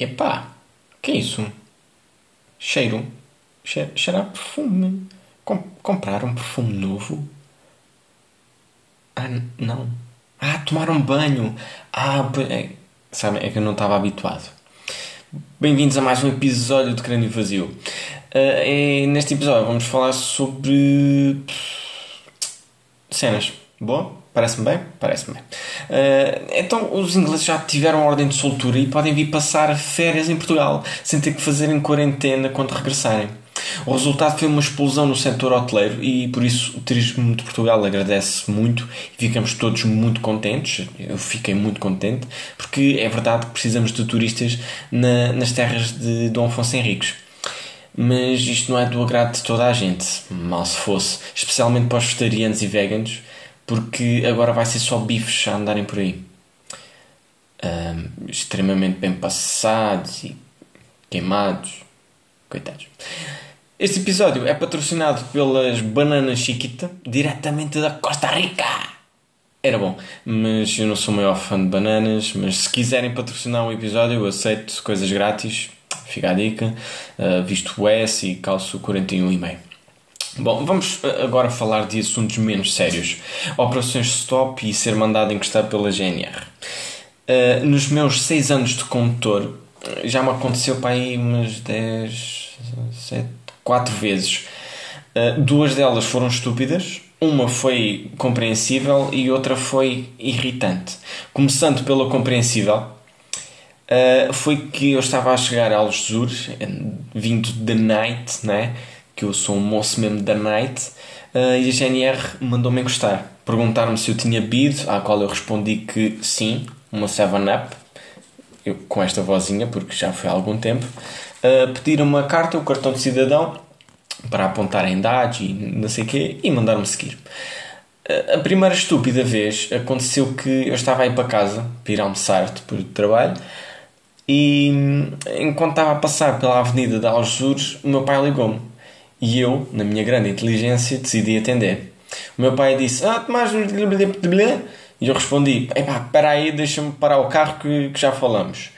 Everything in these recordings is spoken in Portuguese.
Epá, que é isso? Cheiro. Cheira, cheira a perfume. Com, comprar um perfume novo? Ah, não. Ah, tomar um banho. Ah, é, sabe, é que eu não estava habituado. Bem-vindos a mais um episódio de Crânio Vazio. É, neste episódio vamos falar sobre cenas. Boa? Parece-me bem? Parece-me bem. Ah, então, os ingleses já tiveram ordem de soltura e podem vir passar férias em Portugal sem ter que fazerem quarentena quando regressarem. O resultado foi uma explosão no setor hoteleiro e por isso o Turismo de Portugal agradece muito e ficamos todos muito contentes. Eu fiquei muito contente porque é verdade que precisamos de turistas na- nas terras de Dom Afonso Henriques. Mas isto não é do agrado de toda a gente, mal se fosse, especialmente para os vegetarianos e veganos, porque agora vai ser só bifes a andarem por aí. Ahm, extremamente bem passados e queimados. Coitados. Este episódio é patrocinado pelas Bananas Chiquita, diretamente da Costa Rica. Era bom, mas eu não sou o maior fã de bananas. Mas se quiserem patrocinar um episódio, eu aceito coisas grátis. Fica a dica. Uh, visto o S e calço 41,5. Bom, vamos uh, agora falar de assuntos menos sérios. Operações stop e ser mandado encostar pela GNR. Uh, nos meus 6 anos de condutor, já me aconteceu para aí umas 10, 7, 4 vezes. Uh, duas delas foram estúpidas, uma foi compreensível e outra foi irritante. Começando pela compreensível, uh, foi que eu estava a chegar a Algesur, vindo da night, né? Que eu sou um moço mesmo da night, uh, e a GNR mandou-me encostar. Perguntaram-me se eu tinha bebido, à qual eu respondi que sim, uma 7-Up, eu, com esta vozinha, porque já foi há algum tempo. Uh, pediram-me a carta, o cartão de cidadão, para apontarem dados e não sei o quê, e mandaram-me seguir. Uh, a primeira estúpida vez aconteceu que eu estava a ir para casa, para ir almoçar depois do trabalho, e enquanto estava a passar pela avenida de Algesures, o meu pai ligou-me. E eu, na minha grande inteligência, decidi atender. O meu pai disse: Ah, Tomás. E eu respondi: Epá, espera aí, deixa-me parar o carro que, que já falamos.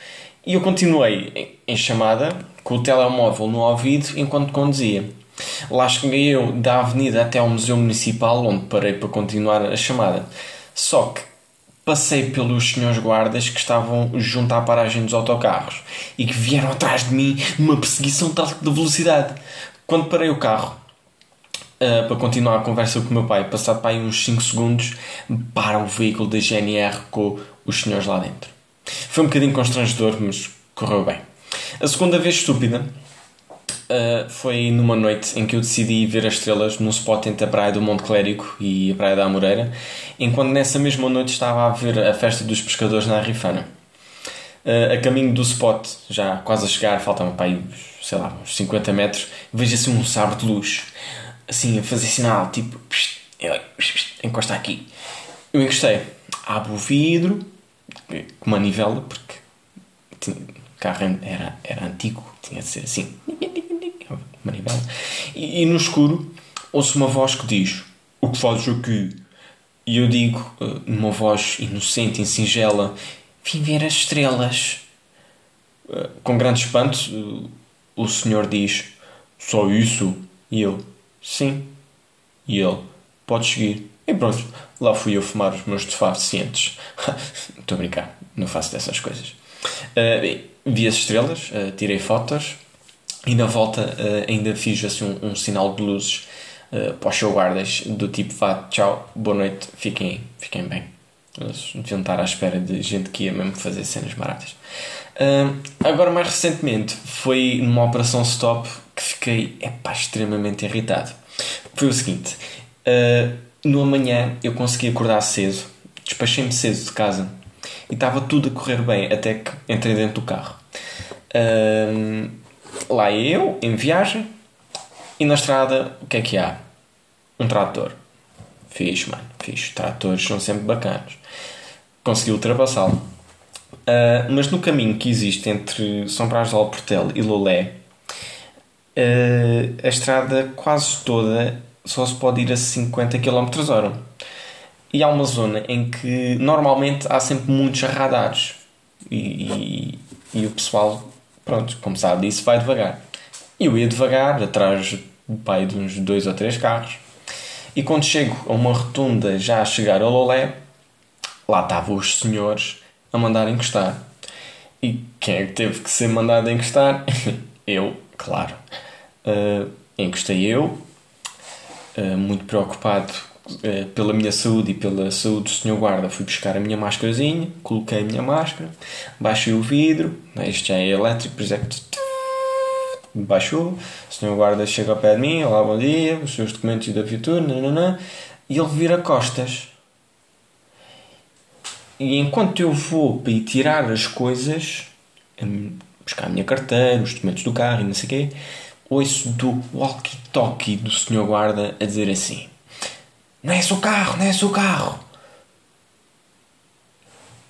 E eu continuei em, chamada, com o telemóvel no ouvido, enquanto conduzia. Lá cheguei eu da avenida até ao Museu Municipal, onde parei para continuar a chamada. Só que passei pelos senhores guardas que estavam junto à paragem dos autocarros e que vieram atrás de mim numa perseguição de alta velocidade. Quando parei o carro uh, para continuar a conversa com o meu pai, passado para aí uns 5 segundos, para o veículo da GNR com os senhores lá dentro. Foi um bocadinho constrangedor, mas correu bem. A segunda vez estúpida uh, foi numa noite em que eu decidi ver as estrelas num spot entre a praia do Monte Clérigo e a praia da Amoreira, enquanto nessa mesma noite estava a ver a festa dos pescadores na Rifana. Uh, a caminho do spot, já quase a chegar, faltam para aí, sei lá, uns 50 metros, vejo assim um sabre de luz, assim a fazer sinal, tipo, encosta aqui. Eu encostei, abro o vidro, com manivela, porque tinha, o carro era, era antigo, tinha de ser assim, manivela, e, e no escuro ouço uma voz que diz: O que fazes aqui? E eu digo, uh, numa voz inocente e singela: Vim ver as estrelas. Uh, com grande espanto, uh, o senhor diz: Só isso? E eu: Sim. E ele: Podes seguir. E pronto, lá fui eu fumar os meus defacientes. Estou a brincar, não faço dessas coisas. Uh, vi as estrelas, uh, tirei fotos e na volta uh, ainda fiz assim um, um sinal de luzes para os guardas do tipo vá, tchau, boa noite, fiquem, fiquem bem. Eles deviam estar à espera de gente que ia mesmo fazer cenas baratas. agora, mais recentemente, foi numa operação stop que fiquei epá, extremamente irritado. Foi o seguinte: uh, no amanhã eu consegui acordar cedo, despachei-me cedo de casa e estava tudo a correr bem até que entrei dentro do carro. Uh, lá eu, em viagem, e na estrada, o que é que há? Um trator. Fiz, mano, fiz. Tratores são sempre bacanos. Consegui ultrapassá-lo. Uh, mas no caminho que existe entre São Brás de Alportel e Lolé, uh, a estrada quase toda só se pode ir a 50 km h E há uma zona em que normalmente há sempre muitos radares. E, e, e o pessoal, pronto, como sabe disso, vai devagar. Eu ia devagar, atrás do pai de uns dois ou três carros. E quando chego a uma rotunda, já a chegar ao Lolé, lá estavam os senhores a mandar encostar. E quem é que teve que ser mandado encostar? eu, claro. Uh, encostei eu, uh, muito preocupado uh, pela minha saúde e pela saúde do senhor guarda. Fui buscar a minha máscarazinha, coloquei a minha máscara, baixei o vidro, né, isto já é elétrico, por exemplo, baixou, o senhor guarda chega ao pé de mim, olá, bom dia, os seus documentos da viatura, nananã, e ele vira costas. E enquanto eu vou para ir tirar as coisas, buscar a minha carteira, os documentos do carro e não sei o quê, ouço do walkie-talkie do senhor guarda a dizer assim: Não é o carro, não é o carro.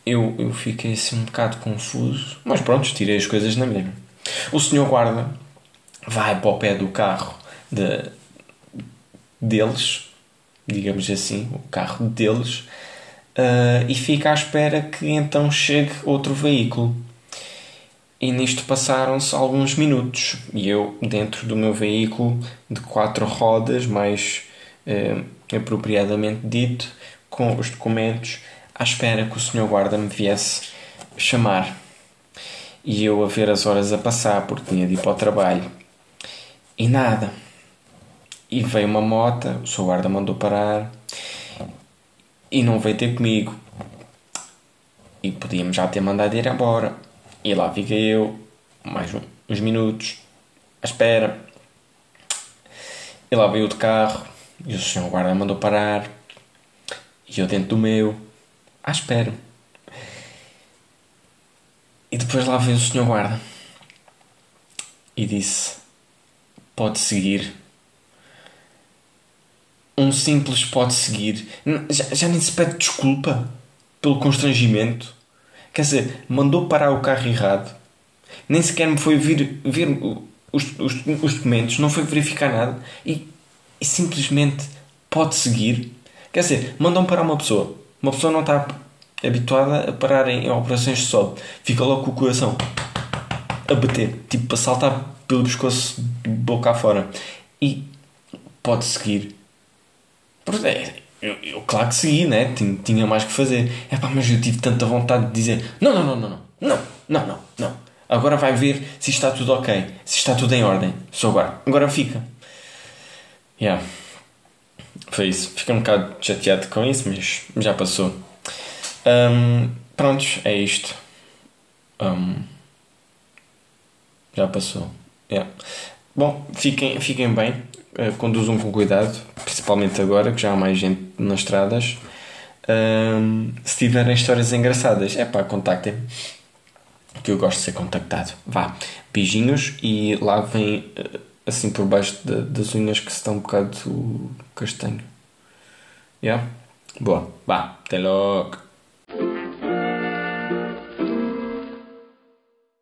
Eu, eu fiquei assim um bocado confuso, mas pronto, tirei as coisas na mesma. O senhor guarda vai para o pé do carro de, deles, digamos assim, o carro deles, uh, e fica à espera que então chegue outro veículo. E nisto passaram-se alguns minutos e eu, dentro do meu veículo de quatro rodas, mais uh, apropriadamente dito, com os documentos, à espera que o senhor guarda me viesse chamar. E eu a ver as horas a passar, porque tinha de ir para o trabalho. E nada. E veio uma moto, o seu guarda mandou parar e não veio ter comigo. E podíamos já ter mandado ir embora. E lá fiquei eu, mais uns minutos, à espera. E lá veio o de carro e o senhor guarda mandou parar. E eu dentro do meu, à espera. E depois lá veio o senhor guarda e disse: pode seguir. Um simples pode seguir. Já, já nem se pede desculpa pelo constrangimento. Quer dizer, mandou parar o carro errado. Nem sequer me foi vir, ver os, os, os documentos, não foi verificar nada. E, e simplesmente pode seguir. Quer dizer, mandam parar uma pessoa. Uma pessoa não está habituada a parar em, operações de sobe. Fica logo com o coração a bater, tipo para saltar pelo pescoço boca fora e pode seguir é, eu, eu, claro que segui, né? Tinha, tinha mais que fazer. É pá, mas eu tive tanta vontade de dizer: não, não, não, não, não, não, não, não. Agora vai ver se está tudo ok, se está tudo em ordem. Só agora. Agora fica. Yeah. Foi isso. Fiquei um bocado chateado com isso, mas já passou. Um, prontos, é isto. Um, já passou. Yeah. Bom, fiquem, fiquem bem, uh, conduzam com cuidado, principalmente agora que já há mais gente nas estradas. Se tiverem histórias engraçadas, é pá, contactem que eu gosto de ser contactado. Vá, beijinhos e lavem uh, assim por baixo de, das unhas que estão um bocado castanho. Yeah? Boa, vá, até logo.